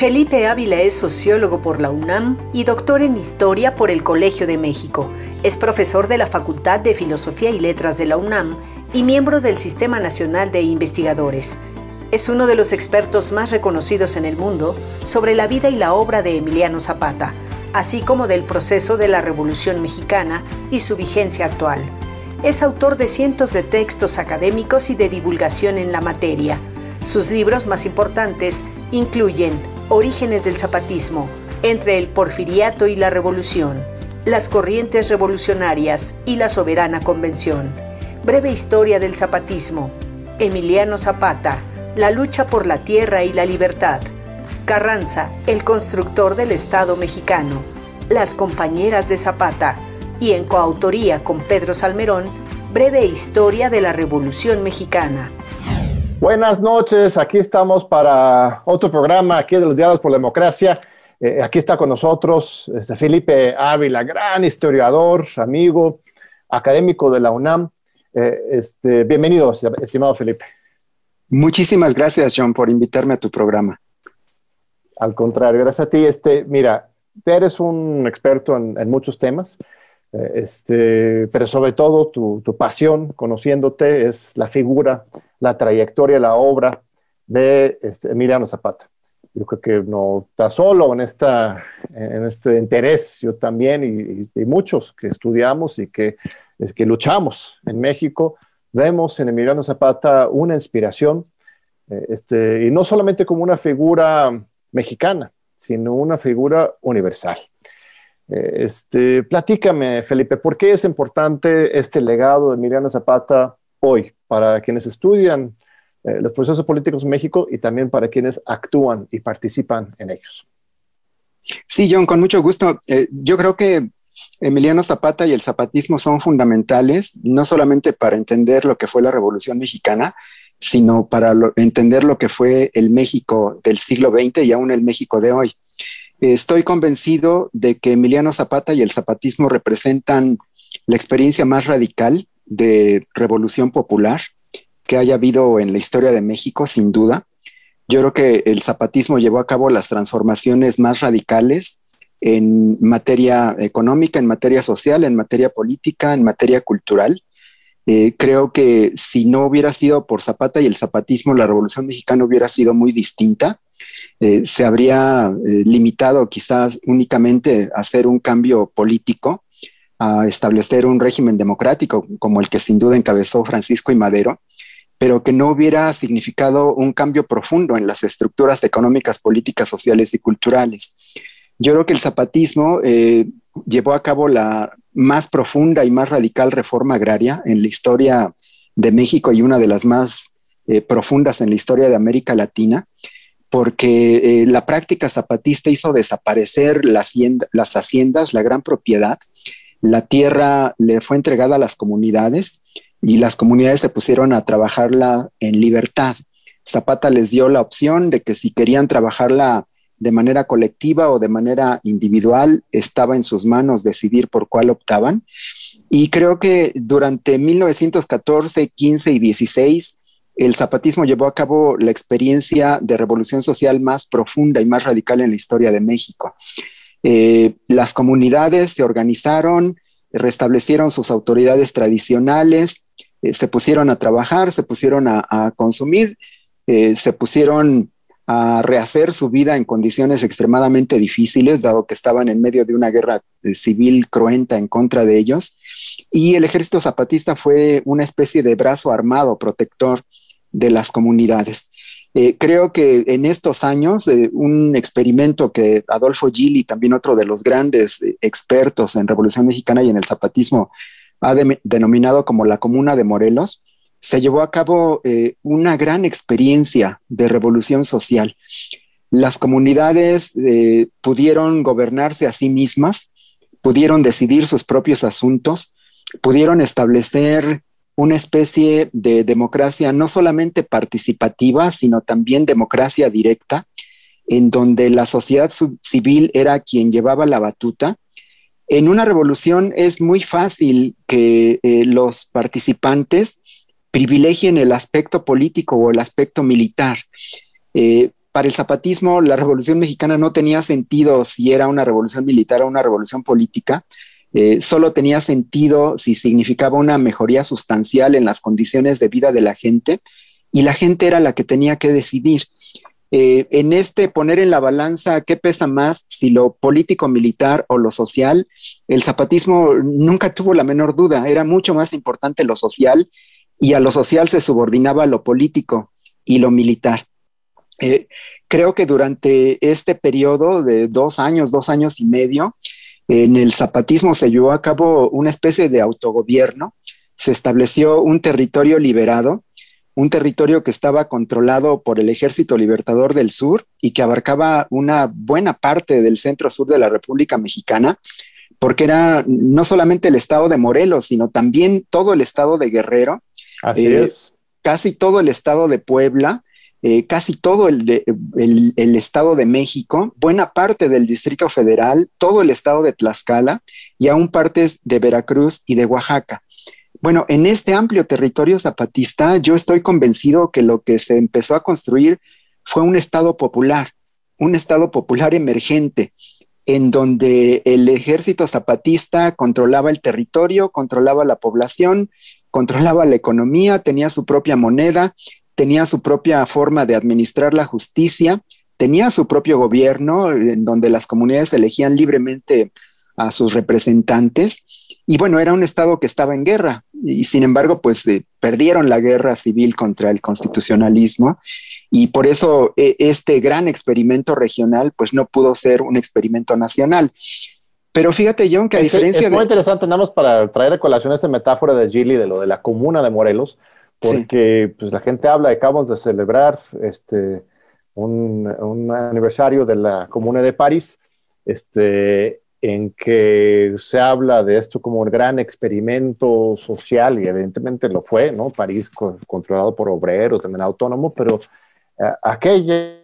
Felipe Ávila es sociólogo por la UNAM y doctor en historia por el Colegio de México. Es profesor de la Facultad de Filosofía y Letras de la UNAM y miembro del Sistema Nacional de Investigadores. Es uno de los expertos más reconocidos en el mundo sobre la vida y la obra de Emiliano Zapata, así como del proceso de la Revolución Mexicana y su vigencia actual. Es autor de cientos de textos académicos y de divulgación en la materia. Sus libros más importantes incluyen Orígenes del zapatismo, entre el porfiriato y la revolución, las corrientes revolucionarias y la soberana convención, breve historia del zapatismo, Emiliano Zapata, la lucha por la tierra y la libertad, Carranza, el constructor del Estado mexicano, las compañeras de Zapata, y en coautoría con Pedro Salmerón, breve historia de la Revolución Mexicana. Buenas noches, aquí estamos para otro programa aquí de los Diálogos por la Democracia. Eh, aquí está con nosotros este, Felipe Ávila, gran historiador, amigo, académico de la UNAM. Eh, este, bienvenido, estimado Felipe. Muchísimas gracias, John, por invitarme a tu programa. Al contrario, gracias a ti. Este, mira, eres un experto en, muchos temas, este, pero sobre todo tu, tu pasión, conociéndote, es la figura la trayectoria, la obra de este, Emiliano Zapata. Yo creo que no está solo en, esta, en este interés, yo también y, muchos que estudiamos y que, que luchamos en México, vemos en Emiliano Zapata una inspiración, eh, este, y no solamente como una figura mexicana, sino una figura universal. Eh, este, platícame, Felipe, ¿por qué es importante este legado de Emiliano Zapata hoy para quienes estudian eh, los procesos políticos en México y también para quienes actúan y participan en ellos. Sí, John, con mucho gusto. Eh, yo creo que Emiliano Zapata y el zapatismo son fundamentales, no solamente para entender lo que fue la Revolución Mexicana, sino para entender lo que fue el México del siglo XX y aún el México de hoy. Estoy convencido de que Emiliano Zapata y el zapatismo representan la experiencia más radical de revolución popular que haya habido en la historia de México, sin duda. Yo creo que el zapatismo llevó a cabo las transformaciones más radicales en materia económica, en materia social, en materia política, en materia cultural. Eh, creo que si no hubiera sido por Zapata y el zapatismo, la revolución mexicana hubiera sido muy distinta. Eh, se habría eh, limitado quizás únicamente a hacer un cambio político a establecer un régimen democrático como el que sin duda encabezó Francisco y Madero, pero que no hubiera significado un cambio profundo en las estructuras económicas, políticas, sociales y culturales. Yo creo que el zapatismo eh, llevó a cabo la más profunda y más radical reforma agraria en la historia de México y una de las más profundas en la historia de América Latina, porque eh, la práctica zapatista hizo desaparecer las haciendas, la gran propiedad, la tierra le fue entregada a las comunidades y las comunidades se pusieron a trabajarla en libertad. Zapata les dio la opción de que si querían trabajarla de manera colectiva o de manera individual, estaba en sus manos decidir por cuál optaban. Y creo que durante 1914, 15 y 16, el zapatismo llevó a cabo la experiencia de revolución social más profunda y más radical en la historia de México. Eh, las comunidades se organizaron, restablecieron sus autoridades tradicionales, eh, se pusieron a trabajar, se pusieron a, consumir, eh, se pusieron a rehacer su vida en condiciones extremadamente difíciles, dado que estaban en medio de una guerra civil cruenta en contra de ellos. Y el ejército zapatista fue una especie de brazo armado protector de las comunidades. Eh, creo que en estos años, eh, un experimento que Adolfo Gili, también otro de los grandes eh, expertos en Revolución Mexicana y en el zapatismo, ha denominado como la Comuna de Morelos, se llevó a cabo una gran experiencia de revolución social. Las comunidades pudieron gobernarse a sí mismas, pudieron decidir sus propios asuntos, pudieron establecer una especie de democracia no solamente participativa, sino también democracia directa, en donde la sociedad civil era quien llevaba la batuta. En una revolución es muy fácil que eh, los participantes privilegien el aspecto político o el aspecto militar. Eh, para el zapatismo la revolución mexicana no tenía sentido si era una revolución militar o una revolución política, eh, solo tenía sentido si significaba una mejoría sustancial en las condiciones de vida de la gente y la gente era la que tenía que decidir. Eh, en este poner en la balanza qué pesa más, si lo político militar o lo social, el zapatismo nunca tuvo la menor duda, era mucho más importante lo social y a lo social se subordinaba lo político y lo militar. Eh, creo que durante este periodo de dos años, dos años y medio, en el zapatismo se llevó a cabo una especie de autogobierno, se estableció un territorio liberado, un territorio que estaba controlado por el Ejército Libertador del Sur y que abarcaba una buena parte del centro sur de la República Mexicana, porque era no solamente el estado de Morelos, sino también todo el estado de Guerrero. Así eh, es. Casi todo el estado de Puebla, eh, casi todo el, el, Estado de México, buena parte del Distrito Federal, todo el Estado de Tlaxcala y aún partes de Veracruz y de Oaxaca. Bueno, en este amplio territorio zapatista, yo estoy convencido que lo que se empezó a construir fue un Estado popular, un Estado popular emergente, en donde el ejército zapatista controlaba el territorio, controlaba la población, controlaba la economía, tenía su propia moneda tenía su propia forma de administrar la justicia, tenía su propio gobierno en donde las comunidades elegían libremente a sus representantes y bueno, era un estado que estaba en guerra y sin embargo pues eh, perdieron la guerra civil contra el constitucionalismo y por eso e, este gran experimento regional pues no pudo ser un experimento nacional. Pero fíjate, John, que a diferencia es muy interesante, nada más para traer a colación esta metáfora de Gili, de lo de la comuna de Morelos, porque pues, la gente habla, acabamos de celebrar este, un, un, aniversario de la Comuna de París, este, en que se habla de esto como un gran experimento social, y evidentemente lo fue, ¿no? París controlado por obreros, también autónomo, pero uh, aquella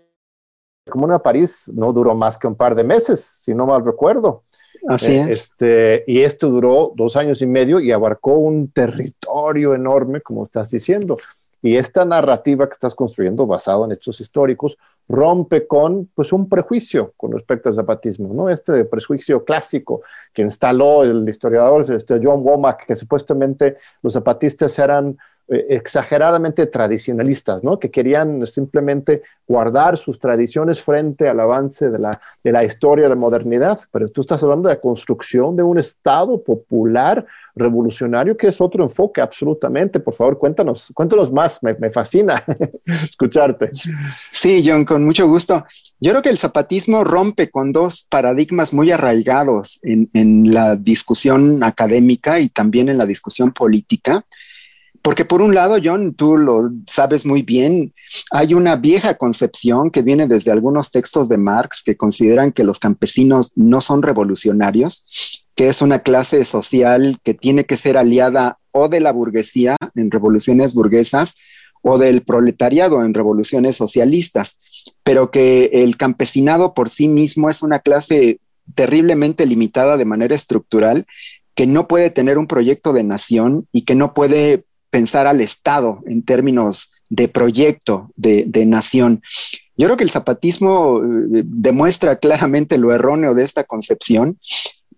Comuna de París no duró más que un par de meses, si no mal recuerdo. Así es. Este, y esto duró dos años y medio y abarcó un territorio enorme, como estás diciendo. Y esta narrativa que estás construyendo, basado en hechos históricos, rompe con pues, un prejuicio con respecto al zapatismo, ¿no? Este prejuicio clásico que instaló el historiador este John Womack, que supuestamente los zapatistas eran eh, exageradamente tradicionalistas, ¿no? que querían simplemente guardar sus tradiciones frente al avance de la, de la historia de la modernidad. Pero tú estás hablando de la construcción de un Estado popular revolucionario, que es otro enfoque absolutamente. Por favor, cuéntanos, cuéntanos más, me, me fascina escucharte. Sí, John, con mucho gusto. Yo creo que el zapatismo rompe con dos paradigmas muy arraigados en, en la discusión académica y también en la discusión política. Porque por un lado, John, tú lo sabes muy bien, hay una vieja concepción que viene desde algunos textos de Marx que consideran que los campesinos no son revolucionarios, que es una clase social que tiene que ser aliada o de la burguesía en revoluciones burguesas o del proletariado en revoluciones socialistas, pero que el campesinado por sí mismo es una clase terriblemente limitada de manera estructural que no puede tener un proyecto de nación y que no puede pensar al Estado en términos de proyecto de, nación. Yo creo que el zapatismo eh, demuestra claramente lo erróneo de esta concepción,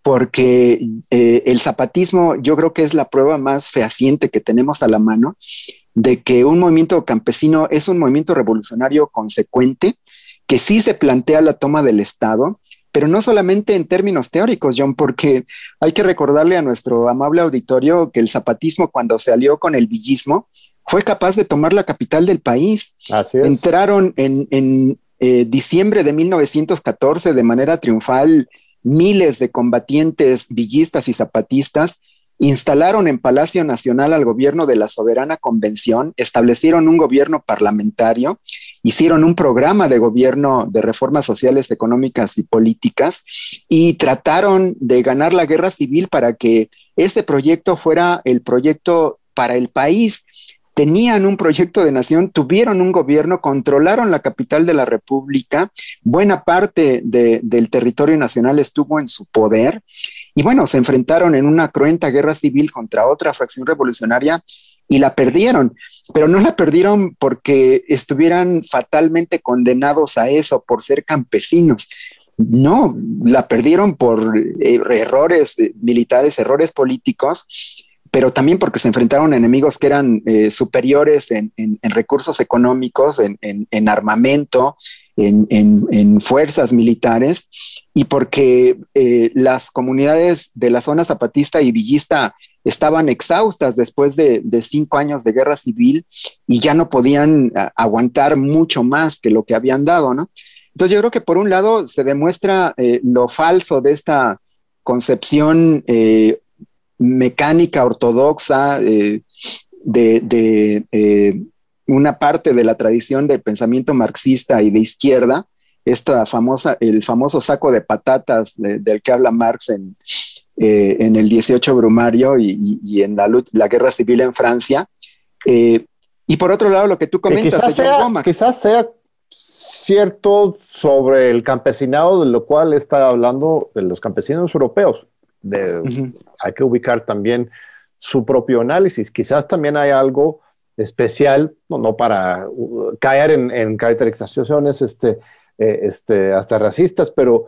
porque eh, el zapatismo yo creo que es la prueba más fehaciente que tenemos a la mano de que un movimiento campesino es un movimiento revolucionario consecuente, que sí se plantea la toma del Estado, pero no solamente en términos teóricos, John, porque hay que recordarle a nuestro amable auditorio que el zapatismo cuando se alió con el villismo fue capaz de tomar la capital del país. Así es. Entraron en, eh, diciembre de 1914 de manera triunfal miles de combatientes villistas y zapatistas instalaron en Palacio Nacional al gobierno de la Soberana Convención, establecieron un gobierno parlamentario, hicieron un programa de gobierno de reformas sociales, económicas y políticas y trataron de ganar la guerra civil para que ese proyecto fuera el proyecto para el país. Tenían un proyecto de nación, tuvieron un gobierno, controlaron la capital de la República, buena parte del territorio nacional estuvo en su poder y bueno, se enfrentaron en una cruenta guerra civil contra otra fracción revolucionaria y la perdieron, pero no la perdieron porque estuvieran fatalmente condenados a eso por ser campesinos. No, la perdieron por eh, errores militares, errores políticos, pero también porque se enfrentaron a enemigos que eran eh, superiores en, recursos económicos, en, armamento, en, fuerzas militares, y porque eh, las comunidades de la zona zapatista y villista estaban exhaustas después de, cinco años de guerra civil y ya no podían aguantar mucho más que lo que habían dado. Entonces yo creo que por un lado se demuestra eh, lo falso de esta concepción eh, mecánica ortodoxa eh, de, una parte de la tradición del pensamiento marxista y de izquierda, esta famosa, el famoso saco de patatas del que habla Marx en, eh, en el 18 Brumario y, en la, la, guerra civil en Francia. Eh, y por otro lado, lo que tú comentas quizás, sea, quizás sea cierto sobre el campesinado, de lo cual está hablando de los campesinos europeos. Hay que ubicar también su propio análisis. Quizás también hay algo especial, no, para uh, caer en, caracterizaciones este, eh, este, hasta racistas, pero,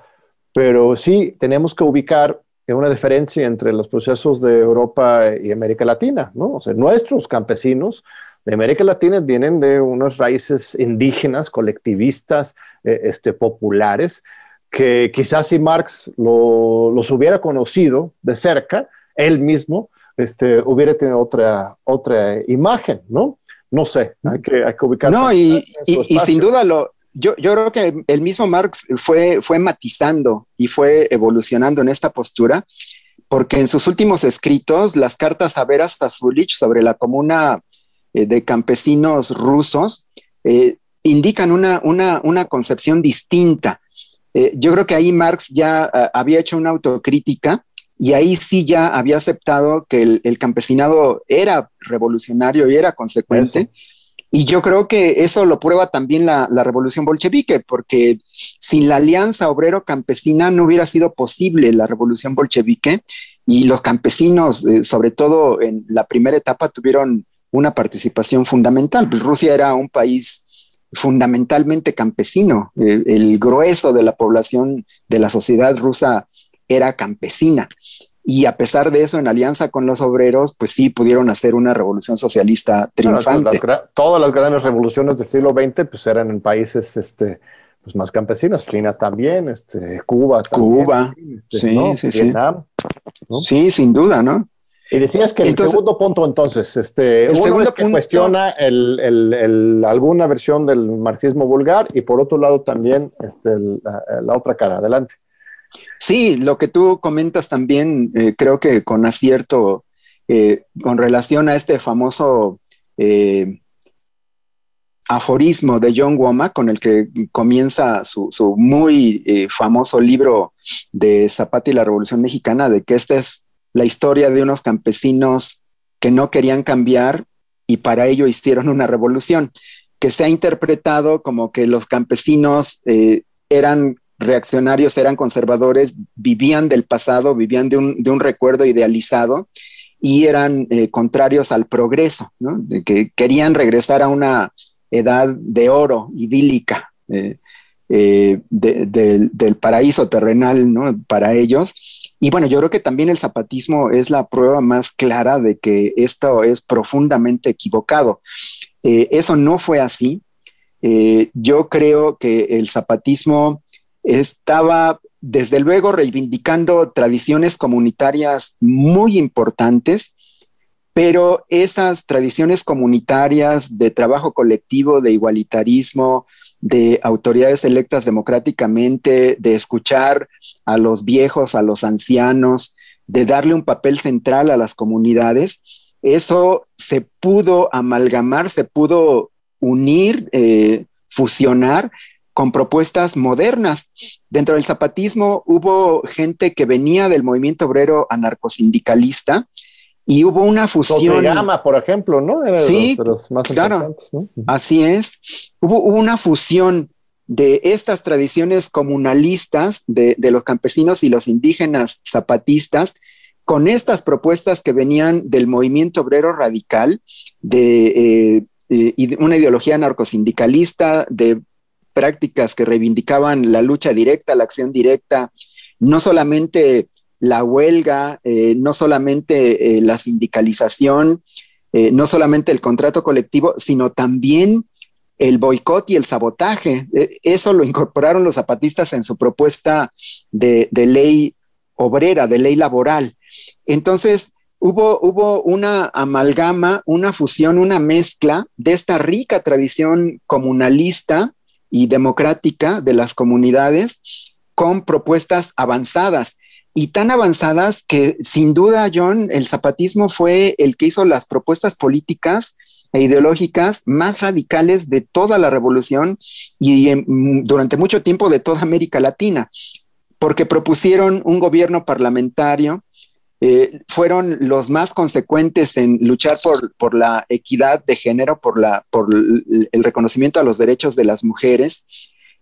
pero sí tenemos que ubicar una diferencia entre los procesos de Europa y América Latina, ¿no? O sea, nuestros campesinos de América Latina vienen de unas raíces indígenas, colectivistas, eh, este, populares, que quizás si Marx los hubiera conocido de cerca, él mismo este, hubiera tenido otra, otra imagen, ¿no? No sé, hay que, hay que ubicar. No, y, y, y sin duda lo, yo, creo que el mismo Marx fue, fue matizando y fue evolucionando en esta postura, porque en sus últimos escritos, las cartas a Veras Zulich sobre la comuna eh, de campesinos rusos eh, indican una, una, concepción distinta. Eh, yo creo que ahí Marx ya había hecho una autocrítica y ahí sí ya había aceptado que el, campesinado era revolucionario y era consecuente. Y yo creo que eso lo prueba también la, revolución bolchevique, porque sin la alianza obrero-campesina no hubiera sido posible la revolución bolchevique y los campesinos, eh, sobre todo en la primera etapa, tuvieron una participación fundamental. Pues Rusia era un país fundamentalmente campesino, eh, el grueso de la población de la sociedad rusa era campesina y a pesar de eso, en alianza con los obreros, pues sí pudieron hacer una revolución socialista triunfante. todas las grandes revoluciones del siglo XX pues eran en países este, pues más campesinos, China también, este, Cuba también. Cuba, este, sí, sí, Vietnam, sí. Sí, sin duda, ¿no? Y decías que el segundo punto entonces, este, el segundo es que cuestiona el, el, alguna versión del marxismo vulgar y por otro lado también este, la otra cara. Adelante. Sí, lo que tú comentas también, eh, creo que con acierto, eh, con relación a este famoso eh, aforismo de John Womack, con el que comienza su, muy famoso libro de Zapata y la Revolución Mexicana, de que esta es la historia de unos campesinos que no querían cambiar y para ello hicieron una revolución, que se ha interpretado como que los campesinos eran reaccionarios eran conservadores, vivían del pasado, vivían de un, recuerdo idealizado y eran eh, contrarios al progreso, de que querían regresar a una edad de oro idílica eh, eh, del paraíso terrenal para ellos. Y bueno, yo creo que también el zapatismo es la prueba más clara de que esto es profundamente equivocado. eso no fue así. yo creo que el zapatismo estaba desde luego reivindicando tradiciones comunitarias muy importantes, pero esas tradiciones comunitarias de trabajo colectivo, de igualitarismo, de autoridades electas democráticamente, de escuchar a los viejos, a los ancianos, de darle un papel central a las comunidades, eso se pudo amalgamar, se pudo unir, eh, fusionar con propuestas modernas. Dentro del zapatismo hubo gente que venía del movimiento obrero anarcosindicalista y hubo una fusión. Gama, por ejemplo, ¿no? sí, claro. Así es. Hubo, una fusión de estas tradiciones comunalistas de, los campesinos y los indígenas zapatistas con estas propuestas que venían del movimiento obrero radical, de eh, una ideología narcosindicalista, de prácticas que reivindicaban la lucha directa, la acción directa, no solamente la huelga, eh, no solamente eh, la sindicalización, no solamente el contrato colectivo, sino también el boicot y el sabotaje. eso lo incorporaron los zapatistas en su propuesta de, de ley obrera, de ley laboral. Entonces, hubo, hubo una amalgama, una fusión, una mezcla de esta rica tradición comunalista y democrática de las comunidades con propuestas avanzadas. Y tan avanzadas que sin duda, John, el zapatismo fue el que hizo las propuestas políticas e ideológicas más radicales de toda la revolución y durante mucho tiempo de toda América Latina, porque propusieron un gobierno parlamentario eh, fueron los más consecuentes en luchar por, la equidad de género, por, por el reconocimiento a los derechos de las mujeres,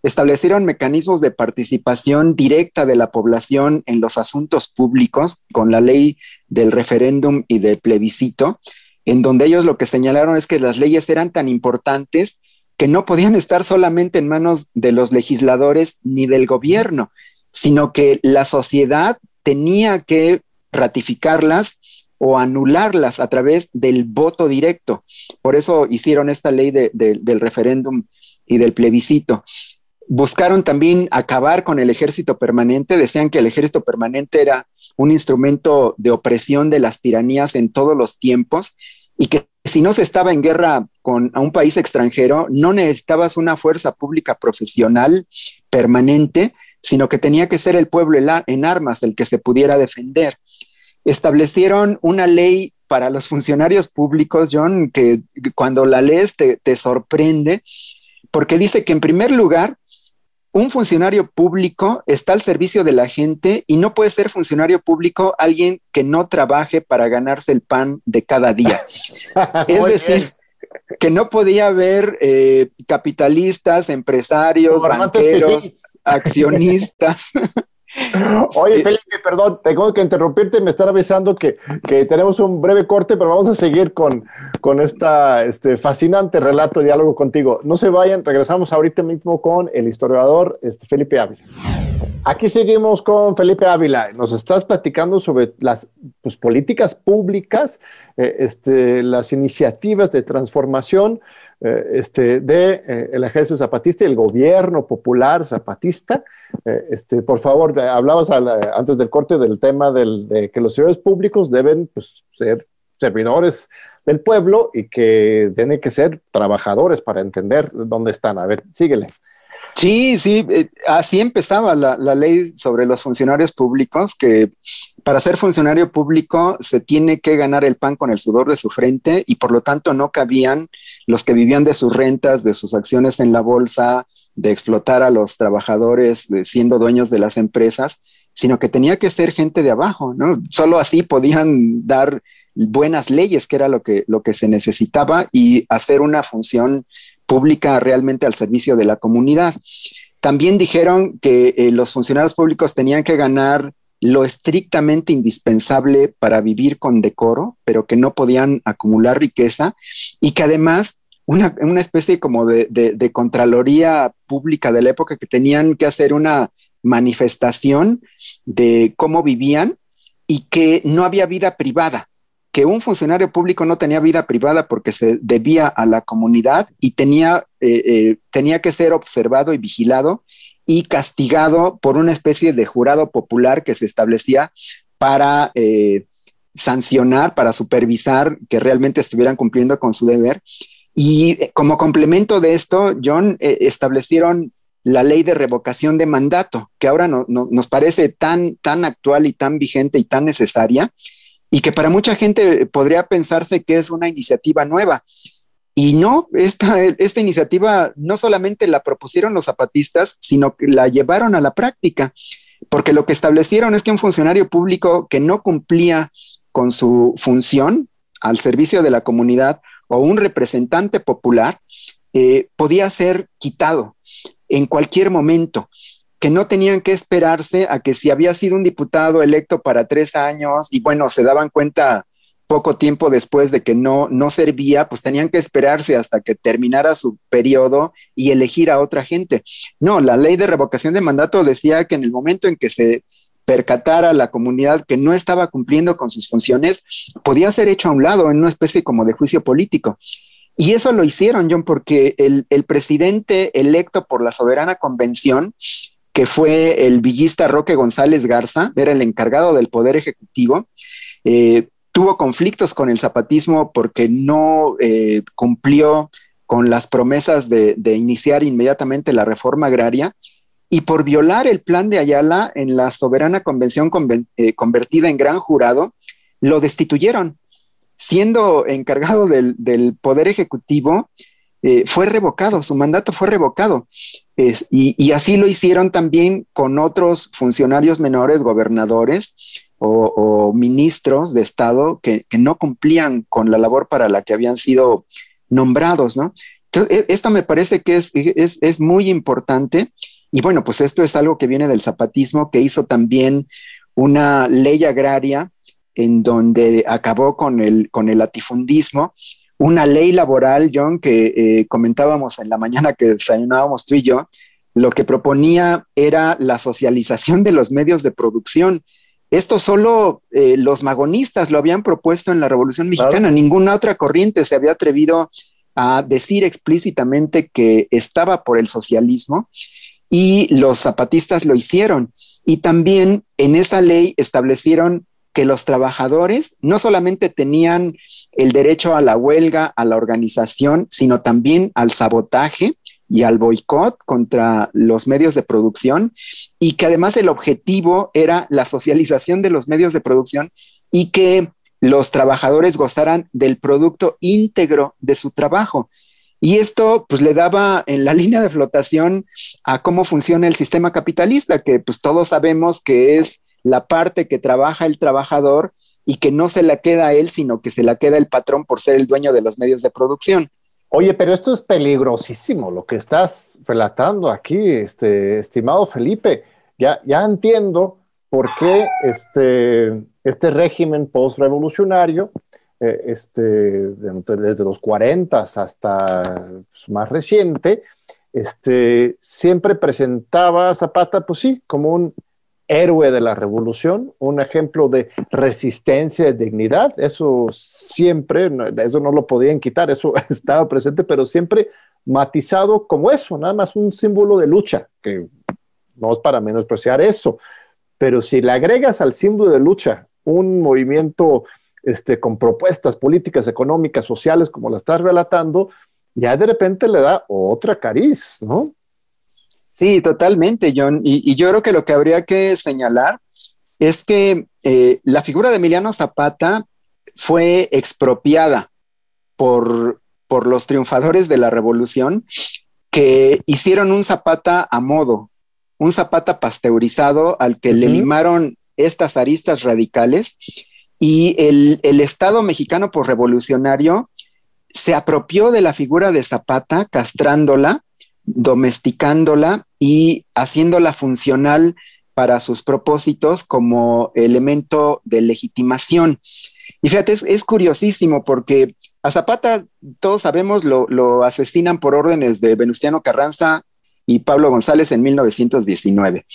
establecieron mecanismos de participación directa de la población en los asuntos públicos con la ley del referéndum y del plebiscito, en donde ellos lo que señalaron es que las leyes eran tan importantes que no podían estar solamente en manos de los legisladores ni del gobierno, sino que la sociedad tenía que ratificarlas o anularlas a través del voto directo. Por eso hicieron esta ley del referéndum y del plebiscito. Buscaron también acabar con el ejército permanente, decían que el ejército permanente era un instrumento de opresión de las tiranías en todos los tiempos y que si no se estaba en guerra con a un país extranjero, no necesitabas una fuerza pública profesional permanente, sino que tenía que ser el pueblo en armas el que se pudiera defender establecieron una ley para los funcionarios públicos, John, que cuando la lees te, sorprende, porque dice que en primer lugar, un funcionario público está al servicio de la gente y no puede ser funcionario público alguien que no trabaje para ganarse el pan de cada día. es decir, que no podía haber eh, capitalistas, empresarios, banqueros, accionistas. Oye, Felipe, perdón, tengo que interrumpirte, me están avisando que, tenemos un breve corte, pero vamos a seguir con, con esta este, fascinante relato, diálogo contigo. No se vayan, regresamos ahorita mismo con el historiador este, Felipe Ávila. Aquí seguimos con Felipe Ávila. Nos estás platicando sobre las pues, políticas públicas, eh, este, las iniciativas de transformación eh, este, de, eh, el ejército zapatista y el gobierno popular zapatista. Eh, este, por favor, hablabas antes del corte del tema de que los servidores públicos deben pues, ser servidores del pueblo y que tienen que ser trabajadores para entender dónde están. A ver, síguele. Sí, sí, así empezaba la, la, ley sobre los funcionarios públicos, que para ser funcionario público se tiene que ganar el pan con el sudor de su frente y por lo tanto no cabían los que vivían de sus rentas, de sus acciones en la bolsa, de explotar a los trabajadores de, siendo dueños de las empresas, sino que tenía que ser gente de abajo, ¿no? Solo así podían dar buenas leyes, que era lo que, lo que se necesitaba, y hacer una función pública realmente al servicio de la comunidad. También dijeron que eh, los funcionarios públicos tenían que ganar lo estrictamente indispensable para vivir con decoro, pero que no podían acumular riqueza y que además una, especie como de, de, contraloría pública de la época que tenían que hacer una manifestación de cómo vivían y que no había vida privada, que un funcionario público no tenía vida privada porque se debía a la comunidad y tenía, eh, eh, tenía que ser observado y vigilado y castigado por una especie de jurado popular que se establecía para eh, sancionar, para supervisar que realmente estuvieran cumpliendo con su deber. Y como complemento de esto, John, establecieron la ley de revocación de mandato, que ahora nos parece tan, tan actual y tan vigente y tan necesaria, y que para mucha gente podría pensarse que es una iniciativa nueva. Y no, esta, esta iniciativa no solamente la propusieron los zapatistas, sino que la llevaron a la práctica, porque lo que establecieron es que un funcionario público que no cumplía con su función al servicio de la comunidad o un representante popular eh, podía ser quitado en cualquier momento. Que no tenían que esperarse a que si había sido un diputado electo para tres años y bueno, se daban cuenta poco tiempo después de que no, no servía, pues tenían que esperarse hasta que terminara su periodo y elegir a otra gente. No, la ley de revocación de mandato decía que en el momento en que se percatara la comunidad que no estaba cumpliendo con sus funciones, podía ser hecho a un lado en una especie como de juicio político. Y eso lo hicieron, John, porque el, presidente electo por la soberana convención, que fue el villista Roque González Garza, era el encargado del Poder Ejecutivo, eh, tuvo conflictos con el zapatismo porque no eh, cumplió con las promesas de, iniciar inmediatamente la reforma agraria y por violar el plan de Ayala en la soberana convención eh, convertida en gran jurado, lo destituyeron. Siendo encargado del, Poder Ejecutivo, eh, fue revocado, su mandato fue revocado. y, así lo hicieron también con otros funcionarios menores, gobernadores o, ministros de Estado que, no cumplían con la labor para la que habían sido nombrados, ¿no? Entonces, e, esto me parece que es, es, es muy importante y bueno, pues esto es algo que viene del zapatismo, que hizo también una ley agraria en donde acabó con el, con el latifundismo, una ley laboral, John, que eh, comentábamos en la mañana que desayunábamos tú y yo, lo que proponía era la socialización de los medios de producción. Esto solo eh, los magonistas lo habían propuesto en la Revolución Mexicana, ninguna otra corriente se había atrevido a decir explícitamente que estaba por el socialismo y los zapatistas lo hicieron. Y también en esa ley establecieron que los trabajadores no solamente tenían el derecho a la huelga, a la organización, sino también al sabotaje y al boicot contra los medios de producción y que además el objetivo era la socialización de los medios de producción y que los trabajadores gozaran del producto íntegro de su trabajo. Y esto pues le daba en la línea de flotación a cómo funciona el sistema capitalista, que pues todos sabemos que es la parte que trabaja el trabajador y que no se la queda a él, sino que se la queda el patrón por ser el dueño de los medios de producción. Oye, pero esto es peligrosísimo lo que estás relatando aquí, este, estimado Felipe. Ya, ya entiendo por qué este, este régimen post-revolucionario eh, este, desde los 40 hasta pues, más reciente, este, siempre presentaba a Zapata, pues sí, como un héroe de la revolución, un ejemplo de resistencia y dignidad. Eso siempre, eso no lo podían quitar, eso estaba presente, pero siempre matizado como eso, nada más un símbolo de lucha, que no es para menospreciar eso, pero si le agregas al símbolo de lucha un movimiento este, con propuestas políticas, económicas, sociales, como la estás relatando, ya de repente le da otra cariz, ¿no? Sí, totalmente, John. Y, yo creo que lo que habría que señalar es que eh, la figura de Emiliano Zapata fue expropiada por, por los triunfadores de la revolución que hicieron un Zapata a modo, un Zapata pasteurizado al que le limaron estas aristas radicales y el, Estado mexicano por revolucionario se apropió de la figura de Zapata, castrándola, domesticándola y haciéndola funcional para sus propósitos como elemento de legitimación. Y fíjate, es, curiosísimo porque a Zapata, todos sabemos, lo, asesinan por órdenes de Venustiano Carranza y Pablo González en 1919.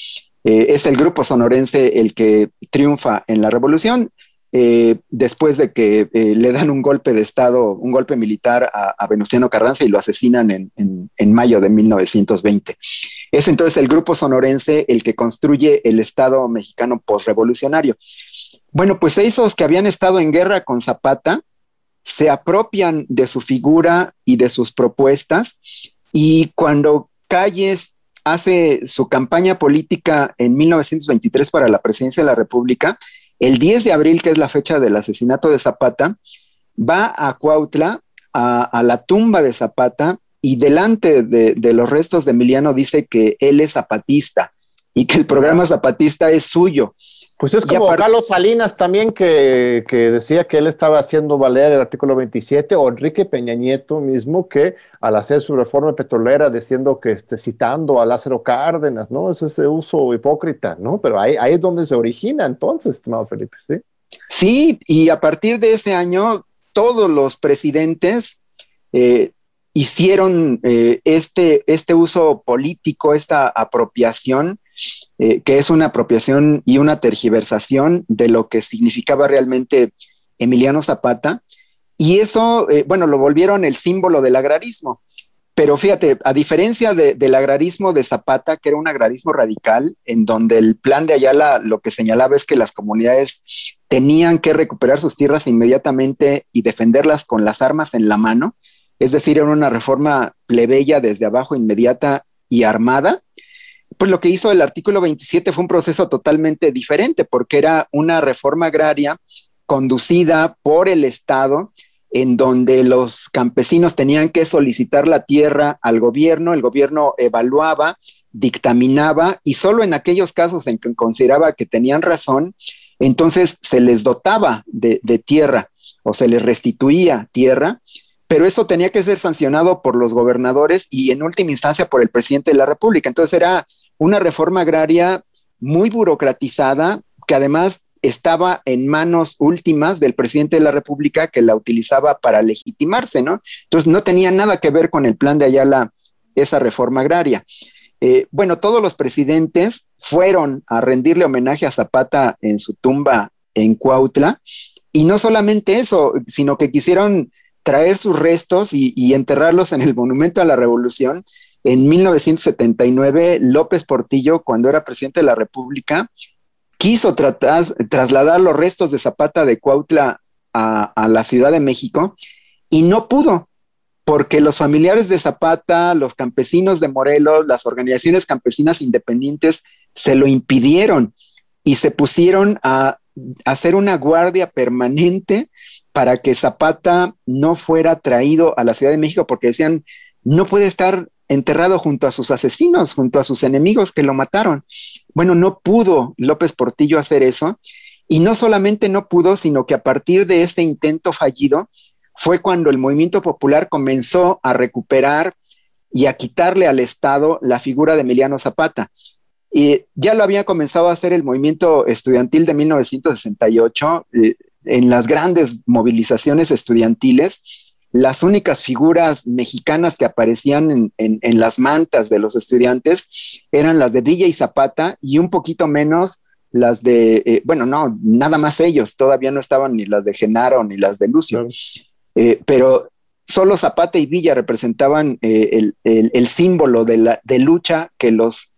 Eh, es el grupo sonorense el que triunfa en la revolución. Eh, después de que eh, le dan un golpe de Estado, un golpe militar a, Venustiano Carranza y lo asesinan en, mayo de 1920. Es entonces el grupo sonorense el que construye el Estado mexicano postrevolucionario. Bueno, pues esos que habían estado en guerra con Zapata se apropian de su figura y de sus propuestas y cuando Calles hace su campaña política en 1923 para la presidencia de la República, el 10 de abril, que es la fecha del asesinato de Zapata, va a Cuautla, a, la tumba de Zapata, y delante de, los restos de Emiliano dice que él es zapatista y que el programa zapatista es suyo. Pues es como Carlos Salinas también que, decía que él estaba haciendo valer el artículo 27, o Enrique Peña Nieto mismo que al hacer su reforma petrolera diciendo que esté citando a Lázaro Cárdenas, ¿no? Es ese uso hipócrita, ¿no? Pero ahí, ahí es donde se origina entonces, estimado Felipe, ¿sí? Sí, y a partir de ese año todos los presidentes eh, hicieron eh, este, este uso político, esta apropiación, eh, que es una apropiación y una tergiversación de lo que significaba realmente Emiliano Zapata. Y eso, eh, bueno, lo volvieron el símbolo del agrarismo. Pero fíjate, a diferencia del agrarismo de Zapata, que era un agrarismo radical, en donde el plan de Ayala lo que señalaba es que las comunidades tenían que recuperar sus tierras inmediatamente y defenderlas con las armas en la mano, es decir, era una reforma plebeya desde abajo, inmediata y armada, pues lo que hizo el artículo 27 fue un proceso totalmente diferente, porque era una reforma agraria conducida por el Estado, en donde los campesinos tenían que solicitar la tierra al gobierno, el gobierno evaluaba, dictaminaba y solo en aquellos casos en que consideraba que tenían razón, entonces se les dotaba de, tierra o se les restituía tierra pero eso tenía que ser sancionado por los gobernadores y en última instancia por el presidente de la República. Entonces era una reforma agraria muy burocratizada que además estaba en manos últimas del presidente de la República que la utilizaba para legitimarse, ¿no? Entonces no tenía nada que ver con el plan de Ayala esa reforma agraria. Eh, bueno, todos los presidentes fueron a rendirle homenaje a Zapata en su tumba en Cuautla y no solamente eso, sino que quisieron traer sus restos y, enterrarlos en el Monumento a la Revolución. En 1979, López Portillo, cuando era presidente de la República, quiso trasladar los restos de Zapata de Cuautla a, a la Ciudad de México y no pudo, porque los familiares de Zapata, los campesinos de Morelos, las organizaciones campesinas independientes se lo impidieron y se pusieron a hacer una guardia permanente para que Zapata no fuera traído a la Ciudad de México porque decían, no puede estar enterrado junto a sus asesinos, junto a sus enemigos que lo mataron. Bueno, no pudo López Portillo hacer eso y no solamente no pudo, sino que a partir de este intento fallido fue cuando el movimiento popular comenzó a recuperar y a quitarle al Estado la figura de Emiliano Zapata. Y ya lo había comenzado a hacer el movimiento estudiantil de 1968 en las grandes movilizaciones estudiantiles, las únicas figuras mexicanas que aparecían en, las mantas de los estudiantes eran las de Villa y Zapata y un poquito menos las de, eh, bueno, no, nada más ellos, todavía no estaban ni las de Genaro ni las de Lucio, eh, pero solo Zapata y Villa representaban eh, el, símbolo de, la, de lucha que los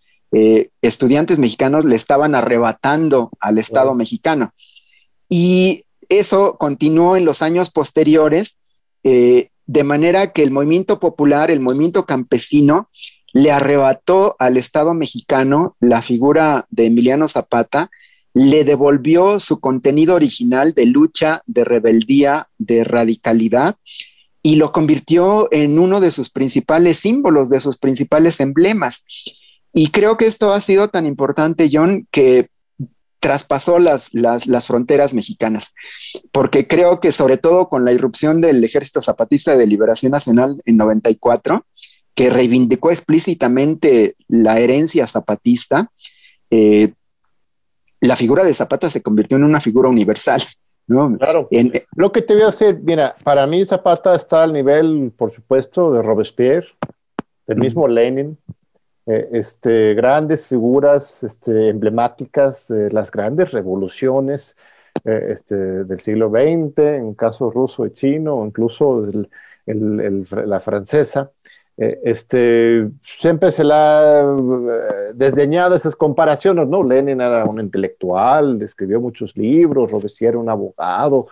estudiantes mexicanos le estaban arrebatando al Estado mexicano. Y eso continuó en los años posteriores, eh, de manera que el movimiento popular, el movimiento campesino, le arrebató al Estado mexicano la figura de Emiliano Zapata, le devolvió su contenido original de lucha, de rebeldía, de radicalidad y lo convirtió en uno de sus principales símbolos, de sus principales emblemas. Y creo que esto ha sido tan importante, John, que traspasó las, las, fronteras mexicanas, porque creo que sobre todo con la irrupción del Ejército Zapatista de Liberación Nacional en 94, que reivindicó explícitamente la herencia zapatista, eh, la figura de Zapata se convirtió en una figura universal. ¿no? Claro. Lo que te voy a decir, mira, para mí Zapata está al nivel, por supuesto, de Robespierre, del mismo Lenin, eh, este, grandes figuras este, emblemáticas de las grandes revoluciones eh, este, del siglo XX, en caso ruso y chino, incluso la francesa. Eh, este, siempre se la ha desdeñado esas comparaciones, ¿no? Lenin era un intelectual, escribió muchos libros, Robespierre un abogado,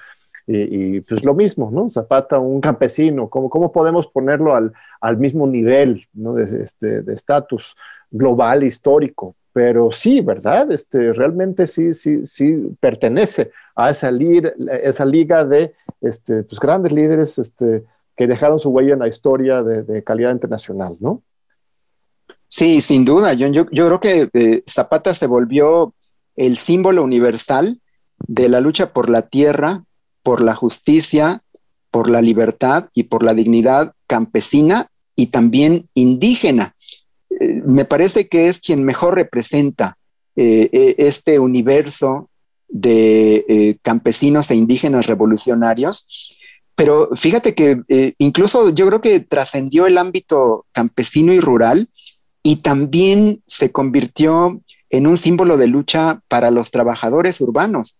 y, pues lo mismo, ¿no? Zapata, un campesino, ¿cómo, cómo podemos ponerlo al, al mismo nivel ¿no? de este, estatus global histórico? Pero sí, ¿verdad? Este, realmente sí, sí, sí pertenece a esa, esa liga de este, pues, grandes líderes este, que dejaron su huella en la historia de, de calidad internacional, ¿no? Sí, sin duda. Yo, yo, creo que eh, Zapata se volvió el símbolo universal de la lucha por la tierra, por la justicia, por la libertad y por la dignidad campesina y también indígena. Eh, me parece que es quien mejor representa eh, este universo de campesinos e indígenas revolucionarios. Pero fíjate que incluso yo creo que trascendió el ámbito campesino y rural y también se convirtió en un símbolo de lucha para los trabajadores urbanos,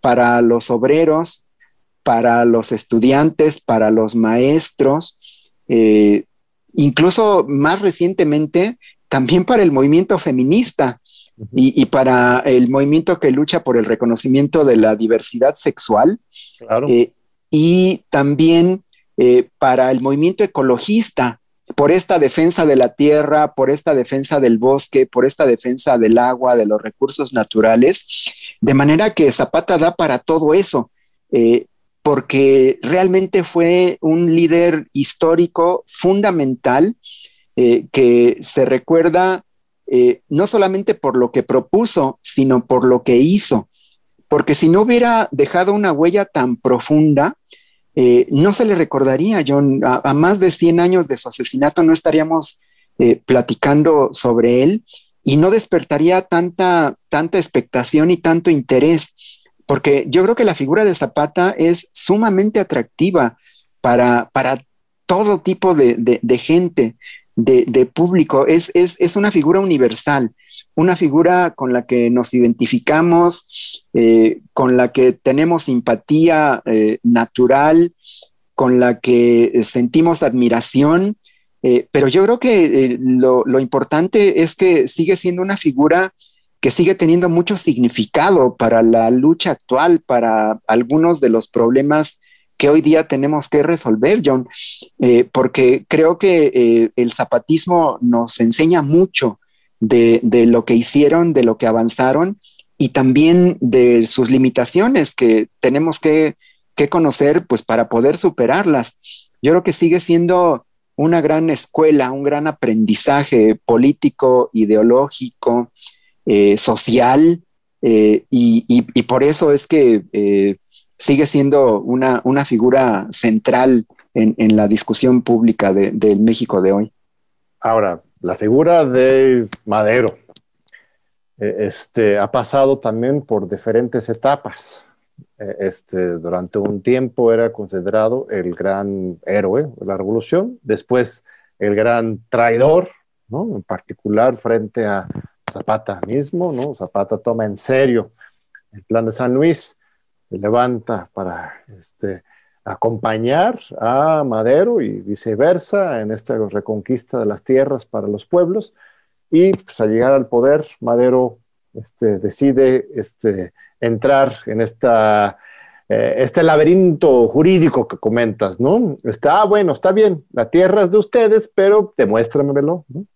para los obreros, para los estudiantes, para los maestros, eh, incluso más recientemente también para el movimiento feminista y, para el movimiento que lucha por el reconocimiento de la diversidad sexual eh, y también eh, para el movimiento ecologista por esta defensa de la tierra, por esta defensa del bosque, por esta defensa del agua, de los recursos naturales, de manera que Zapata da para todo eso, eh, porque realmente fue un líder histórico fundamental eh, que se recuerda eh, no solamente por lo que propuso, sino por lo que hizo, porque si no hubiera dejado una huella tan profunda, eh, no se le recordaría, John, a, más de 100 años de su asesinato no estaríamos platicando sobre él y no despertaría tanta, tanta expectación y tanto interés, porque yo creo que la figura de Zapata es sumamente atractiva para, para todo tipo de gente de, público, es, es, una figura universal, una figura con la que nos identificamos, eh, con la que tenemos simpatía eh, natural, con la que sentimos admiración, eh, pero yo creo que lo, lo importante es que sigue siendo una figura que sigue teniendo mucho significado para la lucha actual, para algunos de los problemas que hoy día tenemos que resolver, John, eh, porque creo que eh, el zapatismo nos enseña mucho de, lo que hicieron, de lo que avanzaron y también de sus limitaciones que tenemos que, conocer pues para poder superarlas. Yo creo que sigue siendo una gran escuela, un gran aprendizaje político, ideológico, eh, social, y, por eso es que sigue siendo una, figura central en, la discusión pública del México de hoy. Ahora, la figura de Madero eh, este, ha pasado también por diferentes etapas. Eh, este, durante un tiempo era considerado el gran héroe de la revolución, después el gran traidor, ¿no? en particular frente a Zapata mismo. ¿no? Zapata toma en serio el plan de San Luis se levanta para este, acompañar a Madero y viceversa en esta reconquista de las tierras para los pueblos. Y pues, al llegar al poder, Madero este, decide este, entrar en esta, eh, este laberinto jurídico que comentas, ¿no? Está, ah, bueno, está bien, la tierra es de ustedes, pero demuéstramelo, ¿no?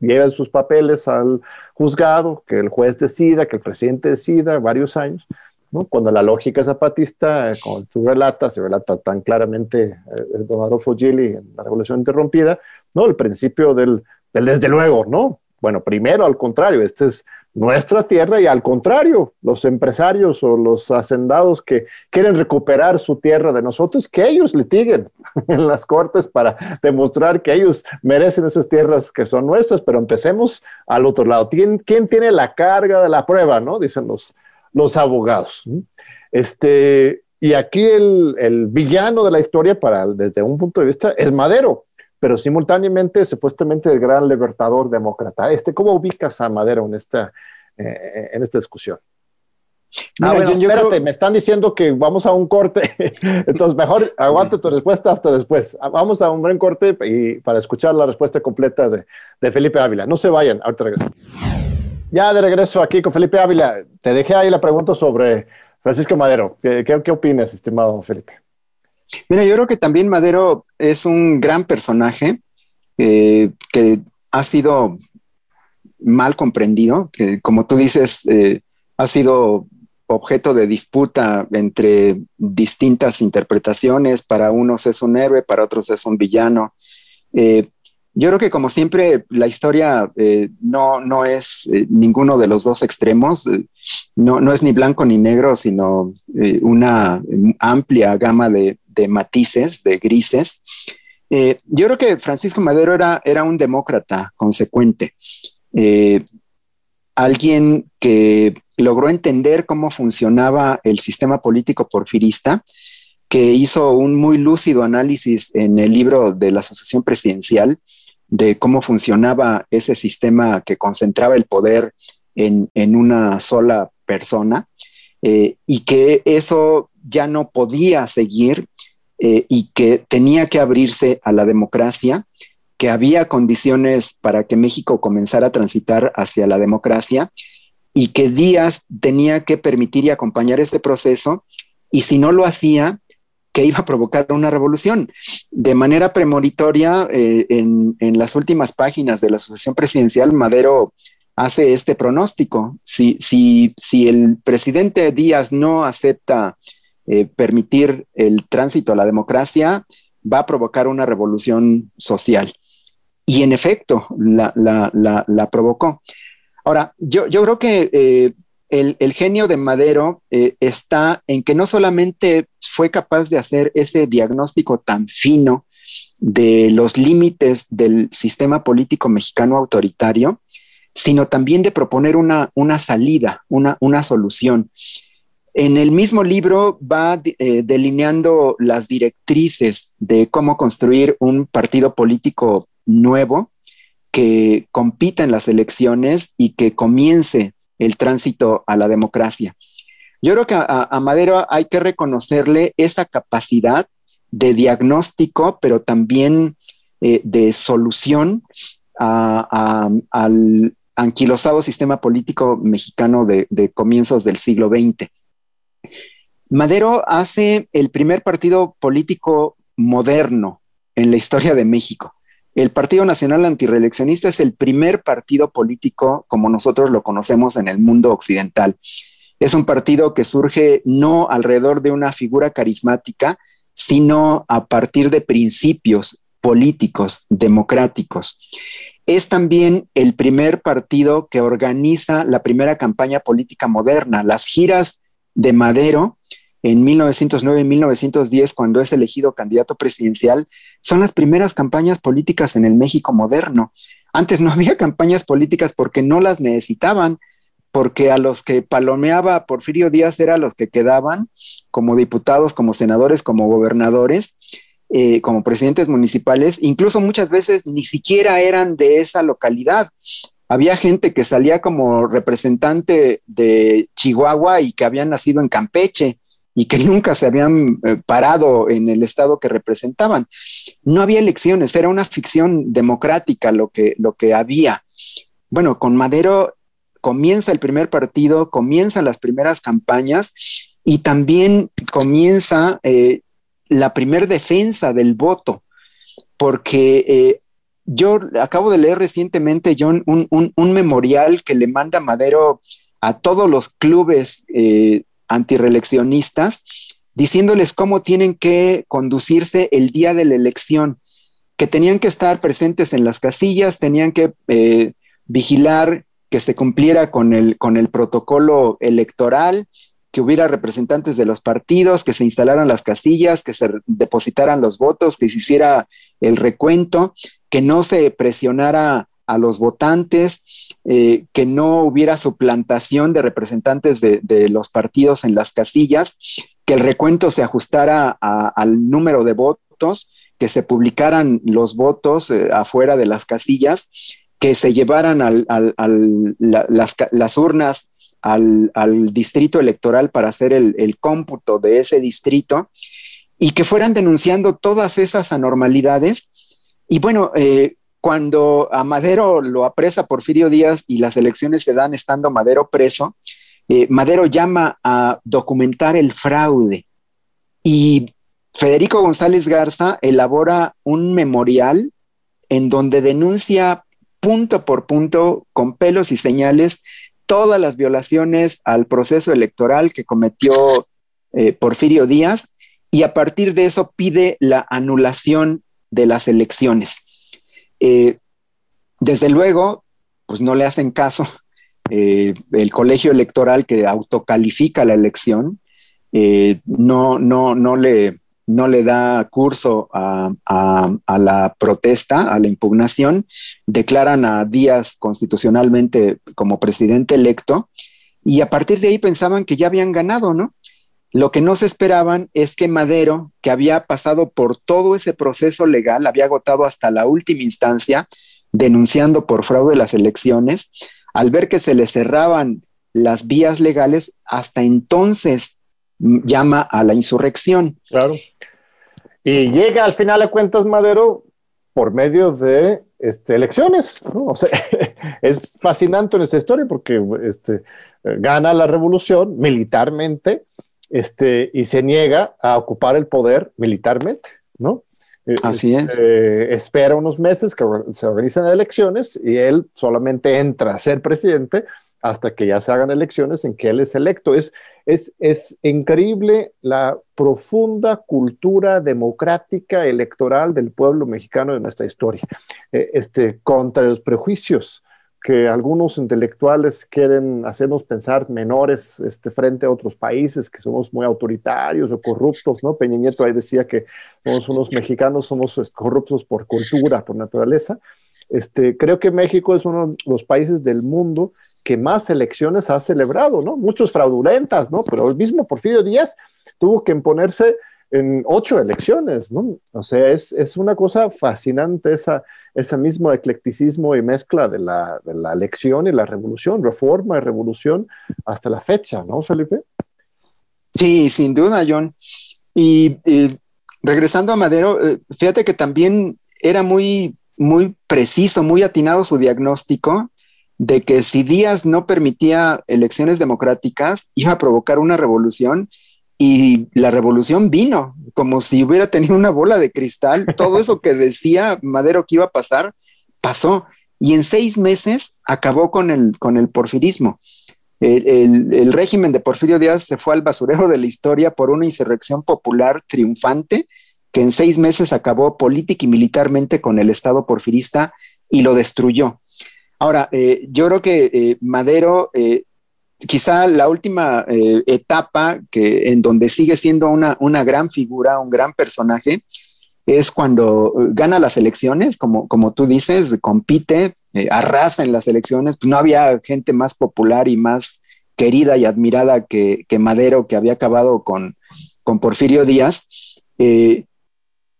Llevan sus papeles al juzgado, que el juez decida, que el presidente decida, varios años. Cuando la lógica zapatista, eh, como tú relatas, se relata tan claramente eh, don Adolfo Gili en la Revolución Interrumpida, ¿no? El principio del, del desde luego, ¿no? Bueno, primero al contrario, esta es nuestra tierra y al contrario, los empresarios o los hacendados que quieren recuperar su tierra de nosotros, que ellos litiguen en las cortes para demostrar que ellos merecen esas tierras que son nuestras, pero empecemos al otro lado. ¿Quién, quién tiene la carga de la prueba, no? Dicen los, los abogados. Este, y aquí el, villano de la historia, para, desde un punto de vista, es Madero, pero simultáneamente, supuestamente, el gran libertador demócrata. Este, ¿Cómo ubicas a Madero en esta, eh, en esta discusión? ah, bueno, espérate, me están diciendo que vamos a un corte, entonces mejor aguante tu respuesta hasta después. Vamos a un buen corte y para escuchar la respuesta completa de, de Felipe Ávila. No se vayan, ahorita regreso. Ya de regreso aquí con Felipe Ávila, te dejé ahí la pregunta sobre Francisco Madero. ¿Qué, qué, opinas, estimado Felipe? Mira, yo creo que también Madero es un gran personaje eh, que ha sido mal comprendido, que como tú dices, eh, ha sido objeto de disputa entre distintas interpretaciones. Para unos es un héroe, para otros es un villano. Eh, Yo creo que como siempre la historia no, no es ninguno de los dos extremos, no, no es ni blanco ni negro, sino una amplia gama de, de, matices, de grises. yo creo que Francisco Madero era, era un demócrata consecuente, alguien que logró entender cómo funcionaba el sistema político porfirista, que hizo un muy lúcido análisis en el libro de la Asociación Presidencial de cómo funcionaba ese sistema que concentraba el poder en, una sola persona eh, y que eso ya no podía seguir eh, y que tenía que abrirse a la democracia, que había condiciones para que México comenzara a transitar hacia la democracia y que Díaz tenía que permitir y acompañar este proceso y si no lo hacía, que iba a provocar una revolución. De manera premonitoria, eh, en, las últimas páginas de la Asociación Presidencial, Madero hace este pronóstico. Si, si, si el presidente Díaz no acepta eh, permitir el tránsito a la democracia, va a provocar una revolución social. Y en efecto, la, la provocó. Ahora, yo, yo creo que eh, el, genio de Madero eh, está en que no solamente fue capaz de hacer ese diagnóstico tan fino de los límites del sistema político mexicano autoritario, sino también de proponer una, una salida, una, una solución. En el mismo libro va eh, delineando las directrices de cómo construir un partido político nuevo que compita en las elecciones y que comience el tránsito a la democracia. Yo creo que a, Madero hay que reconocerle esa capacidad de diagnóstico, pero también eh, de solución al anquilosado sistema político mexicano de, de comienzos del siglo XX. Madero hace el primer partido político moderno en la historia de México. El Partido Nacional Antireeleccionista es el primer partido político como nosotros lo conocemos en el mundo occidental. Es un partido que surge no alrededor de una figura carismática, sino a partir de principios políticos democráticos. Es también el primer partido que organiza la primera campaña política moderna. Las giras de Madero en 1909 y 1910, cuando es elegido candidato presidencial, son las primeras campañas políticas en el México moderno. Antes no había campañas políticas porque no las necesitaban, porque a los que palomeaba Porfirio Díaz eran los que quedaban como diputados, como senadores, como gobernadores, eh, como presidentes municipales, incluso muchas veces ni siquiera eran de esa localidad. Había gente que salía como representante de Chihuahua y que habían nacido en Campeche y que nunca se habían eh, parado en el estado que representaban. No había elecciones, era una ficción democrática lo que, lo que había. Bueno, con Madero comienza el primer partido, comienzan las primeras campañas y también comienza eh, la primer defensa del voto, porque eh, yo acabo de leer recientemente, John, un, memorial que le manda Madero a todos los clubes antireleccionistas, diciéndoles cómo tienen que conducirse el día de la elección, que tenían que estar presentes en las casillas, tenían que eh, vigilar que se cumpliera con el, con el protocolo electoral, que hubiera representantes de los partidos, que se instalaran las casillas, que se depositaran los votos, que se hiciera el recuento, que no se presionara a los votantes, eh, que no hubiera suplantación de representantes de, los partidos en las casillas, que el recuento se ajustara al número de votos, que se publicaran los votos eh, afuera de las casillas, que se llevaran las, urnas al, distrito electoral para hacer el, cómputo de ese distrito y que fueran denunciando todas esas anormalidades. Y bueno, eh, cuando a Madero lo apresa Porfirio Díaz y las elecciones se dan estando Madero preso, eh, Madero llama a documentar el fraude y Federico González Garza elabora un memorial en donde denuncia punto por punto, con pelos y señales, todas las violaciones al proceso electoral que cometió eh, Porfirio Díaz y a partir de eso pide la anulación de las elecciones. Eh, desde luego, pues no le hacen caso eh, el colegio electoral que autocalifica la elección, no, no, no, le, no le da curso a, la protesta, a la impugnación, declaran a Díaz constitucionalmente como presidente electo y a partir de ahí pensaban que ya habían ganado, ¿no? Lo que no se esperaban es que Madero, que había pasado por todo ese proceso legal, había agotado hasta la última instancia, denunciando por fraude las elecciones, al ver que se le cerraban las vías legales, hasta entonces llama a la insurrección. Claro. Y llega al final de cuentas Madero por medio de este, elecciones. O sea, es fascinante en esta historia porque este, gana la revolución militarmente este, y se niega a ocupar el poder militarmente, ¿no? Eh, Así es. Este, espera unos meses que se organizan elecciones y él solamente entra a ser presidente hasta que ya se hagan elecciones en que él es electo. Es, es, es increíble la profunda cultura democrática electoral del pueblo mexicano de nuestra historia, eh, este, contra los prejuicios que algunos intelectuales quieren hacernos pensar menores este, frente a otros países, que somos muy autoritarios o corruptos, ¿no? Peña Nieto ahí decía que somos unos mexicanos, somos este, corruptos por cultura, por naturaleza. Este, creo que México es uno de los países del mundo que más elecciones ha celebrado, ¿no? Muchos fraudulentas, ¿no? Pero el mismo Porfirio Díaz tuvo que imponerse en ocho elecciones, ¿no? O sea, es, es una cosa fascinante esa, ese mismo eclecticismo y mezcla de la, de la elección y la revolución, reforma y revolución hasta la fecha, ¿no, Felipe? Sí, sin duda, John. Y, regresando a Madero, eh, fíjate que también era muy, muy preciso, muy atinado su diagnóstico de que si Díaz no permitía elecciones democráticas, iba a provocar una revolución y la revolución vino, como si hubiera tenido una bola de cristal. Todo eso que decía Madero que iba a pasar, pasó. Y en seis meses acabó con el, con el porfirismo. El, régimen de Porfirio Díaz se fue al basurero de la historia por una insurrección popular triunfante que en seis meses acabó política y militarmente con el Estado porfirista y lo destruyó. Ahora, eh, yo creo que eh, Madero eh, quizá la última eh, etapa que, en donde sigue siendo una, una, gran figura, un gran personaje, es cuando eh, gana las elecciones, como, como tú dices, compite, eh, arrasa en las elecciones. No había gente más popular y más querida y admirada que, que Madero, que había acabado con, con Porfirio Díaz.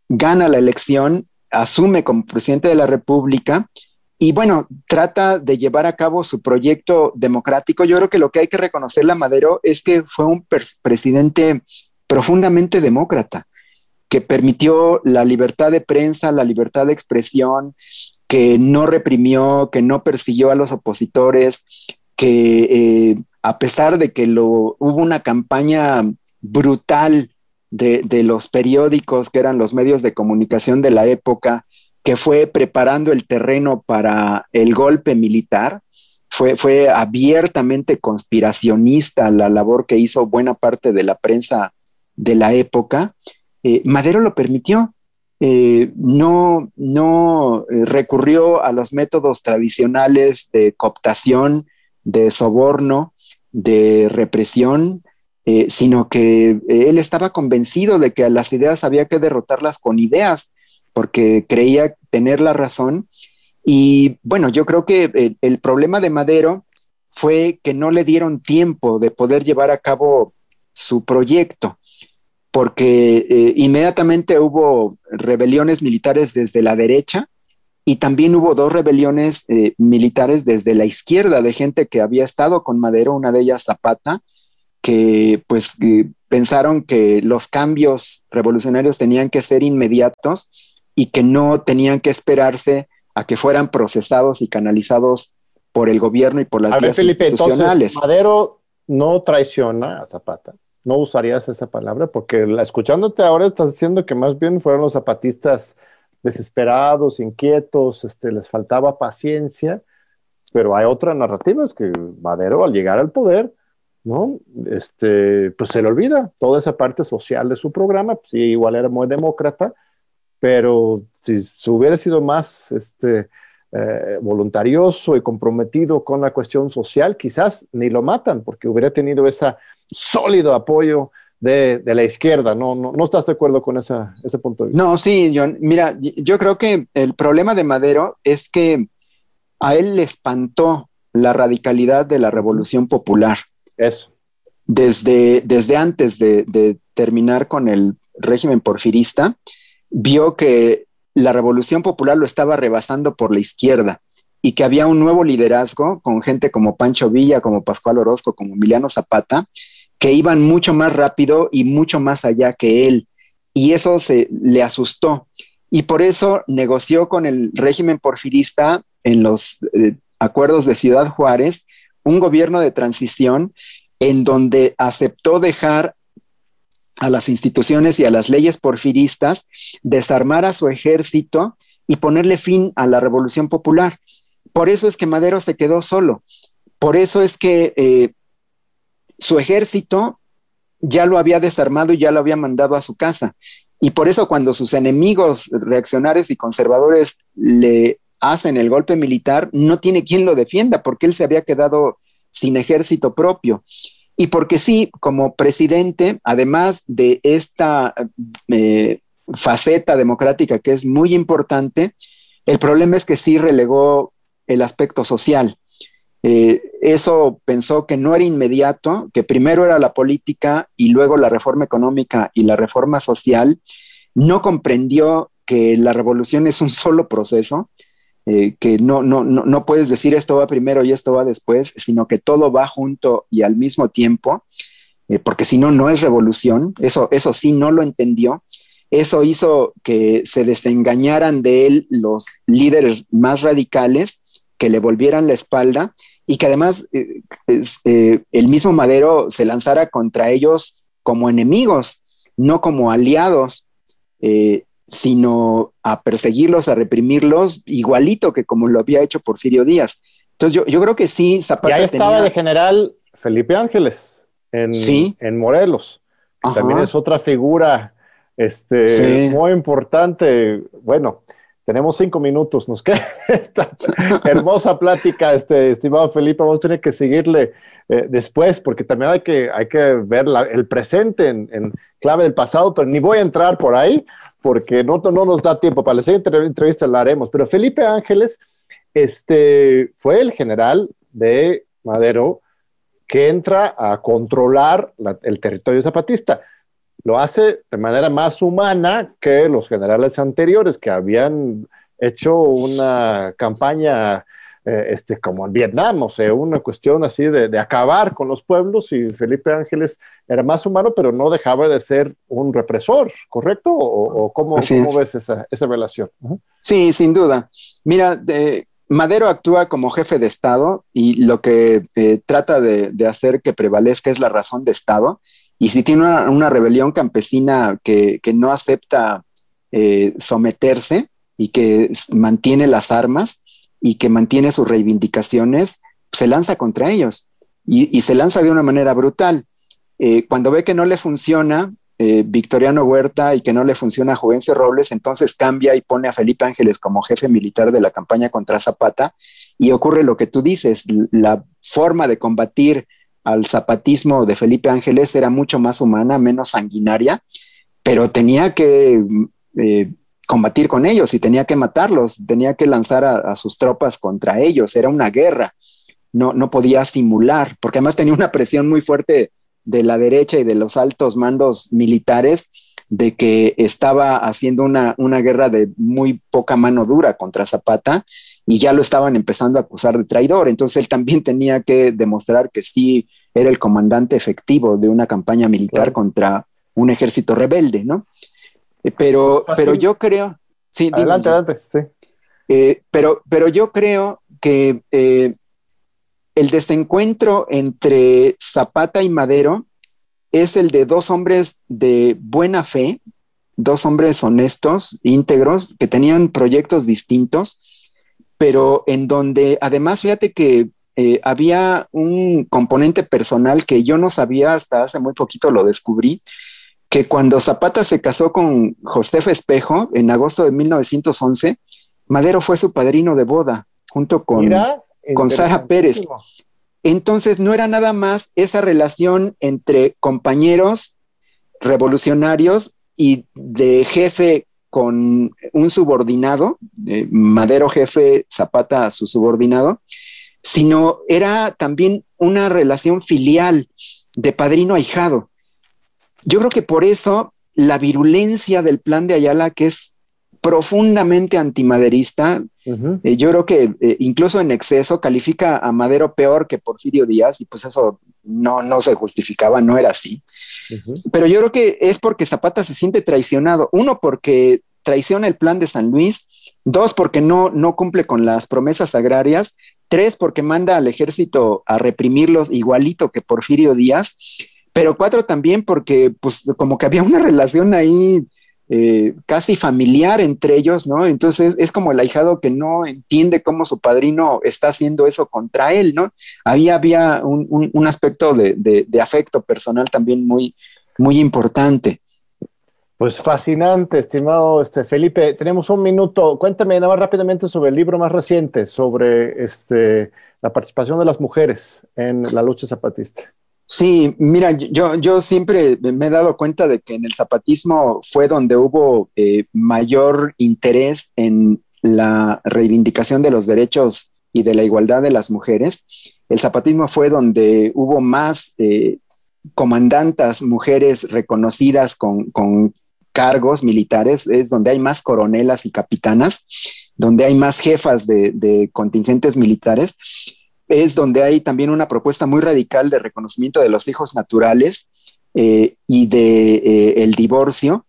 gana la elección, asume como presidente de la República y bueno, trata de llevar a cabo su proyecto democrático. Yo creo que lo que hay que reconocerle a Madero es que fue un presidente profundamente demócrata, que permitió la libertad de prensa, la libertad de expresión, que no reprimió, que no persiguió a los opositores, que eh, a pesar de que lo, hubo una campaña brutal de, de los periódicos, que eran los medios de comunicación de la época, que fue preparando el terreno para el golpe militar. Fue, fue abiertamente conspiracionista la labor que hizo buena parte de la prensa de la época. Eh, Madero lo permitió. Eh, no, no eh, recurrió a los métodos tradicionales de cooptación, de soborno, de represión, sino que él estaba convencido de que las ideas había que derrotarlas con ideas porque creía tener la razón. Y bueno, yo creo que el, problema de Madero fue que no le dieron tiempo de poder llevar a cabo su proyecto, porque eh, inmediatamente hubo rebeliones militares desde la derecha y también hubo dos rebeliones eh, militares desde la izquierda de gente que había estado con Madero, una de ellas Zapata, que pues eh, pensaron que los cambios revolucionarios tenían que ser inmediatos y que no tenían que esperarse a que fueran procesados y canalizados por el gobierno y por las vías institucionales. Madero no traiciona a Zapata. No usarías esa palabra porque escuchándote ahora estás diciendo que más bien fueron los zapatistas desesperados, inquietos, este, les faltaba paciencia, pero hay otra narrativa, es que Madero al llegar al poder, ¿no? Este, pues se le olvida toda esa parte social de su programa, pues sí, igual era muy demócrata, pero si, se hubiera sido más este, eh, voluntarioso y comprometido con la cuestión social, quizás ni lo matan, porque hubiera tenido ese sólido apoyo de, la izquierda. ¿No, no, estás de acuerdo con esa, ese punto de vista? No, sí, John. Mira, yo creo que el problema de Madero es que a él le espantó la radicalidad de la revolución popular. Eso. Desde, desde antes de, de terminar con el régimen porfirista, vio que la revolución popular lo estaba rebasando por la izquierda y que había un nuevo liderazgo con gente como Pancho Villa, como Pascual Orozco, como Emiliano Zapata, que iban mucho más rápido y mucho más allá que él. Y eso se le asustó. Y por eso negoció con el régimen porfirista en los eh, acuerdos de Ciudad Juárez un gobierno de transición en donde aceptó dejar a las instituciones y a las leyes porfiristas, desarmar a su ejército y ponerle fin a la revolución popular. Por eso es que Madero se quedó solo. Por eso es que eh, su ejército ya lo había desarmado y ya lo había mandado a su casa. Y por eso cuando sus enemigos reaccionarios y conservadores le hacen el golpe militar, no tiene quien lo defienda porque él se había quedado sin ejército propio. Y porque sí, como presidente, además de esta eh, faceta democrática que es muy importante, el problema es que sí relegó el aspecto social. Eh, eso pensó que no era inmediato, que primero era la política y luego la reforma económica y la reforma social. No comprendió que la revolución es un solo proceso, eh, que no, no, no, no puedes decir esto va primero y esto va después, sino que todo va junto y al mismo tiempo, eh, porque si no, no es revolución. Eso, eso sí, no lo entendió. Eso hizo que se desengañaran de él los líderes más radicales, que le volvieran la espalda y que además eh, el mismo Madero se lanzara contra ellos como enemigos, no como aliados sino a perseguirlos, a reprimirlos, igualito que como lo había hecho Porfirio Díaz. Entonces yo, yo creo que sí, Zapata. Ya estaba de general Felipe Ángeles en, en Morelos. también es otra figura este, muy importante. Bueno, tenemos cinco minutos, nos queda esta hermosa plática, este, estimado Felipe, vamos a tener que seguirle eh, después, porque también hay que, hay que ver el presente en, en, clave del pasado, pero ni voy a entrar por ahí, porque no, no nos da tiempo. Para la siguiente entrevista la haremos. Pero Felipe Ángeles este, fue el general de Madero que entra a controlar el territorio zapatista. Lo hace de manera más humana que los generales anteriores que habían hecho una campaña eh, este, como en Vietnam, o sea, una cuestión así de, acabar con los pueblos y Felipe Ángeles era más humano, pero no dejaba de ser un represor, ¿correcto? ¿O, cómo, ves esa, relación? Sí, sin duda. Mira, Madero actúa como jefe de Estado y lo que eh, trata de, hacer que prevalezca es la razón de Estado. Y si tiene una, rebelión campesina que, no acepta eh, someterse y que mantiene las armas, y que mantiene sus reivindicaciones, se lanza contra ellos y, se lanza de una manera brutal. Eh, cuando ve que no le funciona eh, Victoriano Huerta y que no le funciona a Juvencio Robles, entonces cambia y pone a Felipe Ángeles como jefe militar de la campaña contra Zapata y ocurre lo que tú dices, la forma de combatir al zapatismo de Felipe Ángeles era mucho más humana, menos sanguinaria, pero tenía que eh, combatir con ellos y tenía que matarlos, tenía que lanzar a, sus tropas contra ellos, era una guerra, no, no podía simular, porque además tenía una presión muy fuerte de la derecha y de los altos mandos militares de que estaba haciendo una, una guerra de muy poca mano dura contra Zapata y ya lo estaban empezando a acusar de traidor. Entonces él también tenía que demostrar que sí era el comandante efectivo de una campaña militar contra un ejército rebelde, ¿no? Eh, pero, pero yo creo. Sí, adelante, adelante, sí. Eh, pero, pero yo creo que eh, el desencuentro entre Zapata y Madero es el de dos hombres de buena fe, dos hombres honestos, íntegros, que tenían proyectos distintos, pero en donde además, fíjate que había un componente personal que yo no sabía hasta hace muy poquito lo descubrí, que cuando Zapata se casó con Josefa Espejo en agosto de 1911, Madero fue su padrino de boda junto con, con Sara Pérez. Entonces no era nada más esa relación entre compañeros revolucionarios y de jefe con un subordinado, eh, Madero jefe, Zapata su subordinado, sino era también una relación filial de padrino ahijado. Yo creo que por eso la virulencia del plan de Ayala, que es profundamente antimaderista, eh, yo creo que eh, incluso en exceso califica a Madero peor que Porfirio Díaz, y pues eso no, no se justificaba, no era así. Pero yo creo que es porque Zapata se siente traicionado. Uno, porque traiciona el plan de San Luis. Dos, porque no, no cumple con las promesas agrarias. Tres, porque manda al ejército a reprimirlos igualito que Porfirio Díaz. Pero cuatro, también porque pues como que había una relación ahí eh, casi familiar entre ellos, ¿no? Entonces es como el ahijado que no entiende cómo su padrino está haciendo eso contra él, ¿no? Ahí había un, aspecto de, afecto personal también muy, muy importante. Pues fascinante, estimado este Felipe. Tenemos un minuto. Cuéntame nada más rápidamente sobre el libro más reciente, sobre este, la participación de las mujeres en la lucha zapatista. Sí, mira, yo, yo siempre me he dado cuenta de que en el zapatismo fue donde hubo eh, mayor interés en la reivindicación de los derechos y de la igualdad de las mujeres. El zapatismo fue donde hubo más eh, comandantas mujeres reconocidas con, cargos militares, es donde hay más coronelas y capitanas, donde hay más jefas de, de contingentes militares es donde hay también una propuesta muy radical de reconocimiento de los hijos naturales eh, y de eh, el divorcio.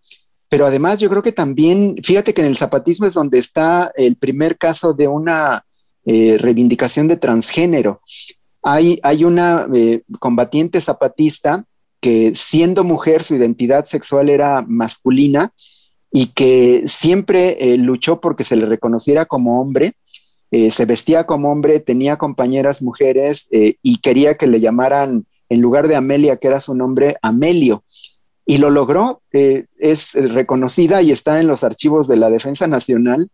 Pero además yo creo que también, fíjate que en el zapatismo es donde está el primer caso de una eh, reivindicación de transgénero. Hay, hay una combatiente zapatista que siendo mujer su identidad sexual era masculina y que siempre luchó porque se le reconociera como hombre eh, se vestía como hombre, tenía compañeras mujeres eh, y quería que le llamaran, en lugar de Amelia, que era su nombre, Amelio. Y lo logró, eh, es reconocida y está en los archivos de la Defensa Nacional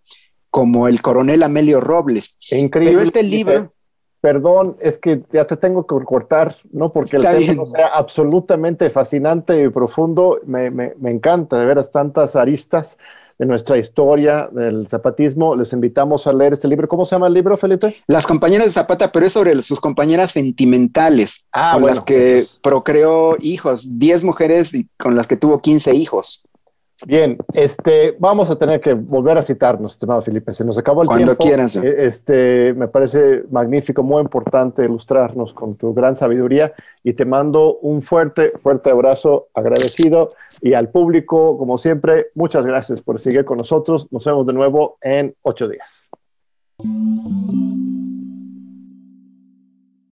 como el coronel Amelio Robles. Increíble. Pero este libro... Perdón, es que ya te tengo que cortar, ¿no? Porque el tema sea absolutamente fascinante y profundo. Me, me, me encanta de veras tantas aristas de nuestra historia del zapatismo. Les invitamos a leer este libro. ¿Cómo se llama el libro, Felipe? Las compañeras de Zapata, pero es sobre sus compañeras sentimentales, ah, con las que procreó hijos, 10 mujeres y con las que tuvo 15 hijos. Bien, este, vamos a tener que volver a citarnos, estimado Felipe. Se nos acabó el tiempo. Cuando quieras. Eh, este, me parece magnífico, muy importante ilustrarnos con tu gran sabiduría y te mando un fuerte, fuerte abrazo, agradecido y al público, como siempre, muchas gracias por seguir con nosotros. Nos vemos de nuevo en ocho días.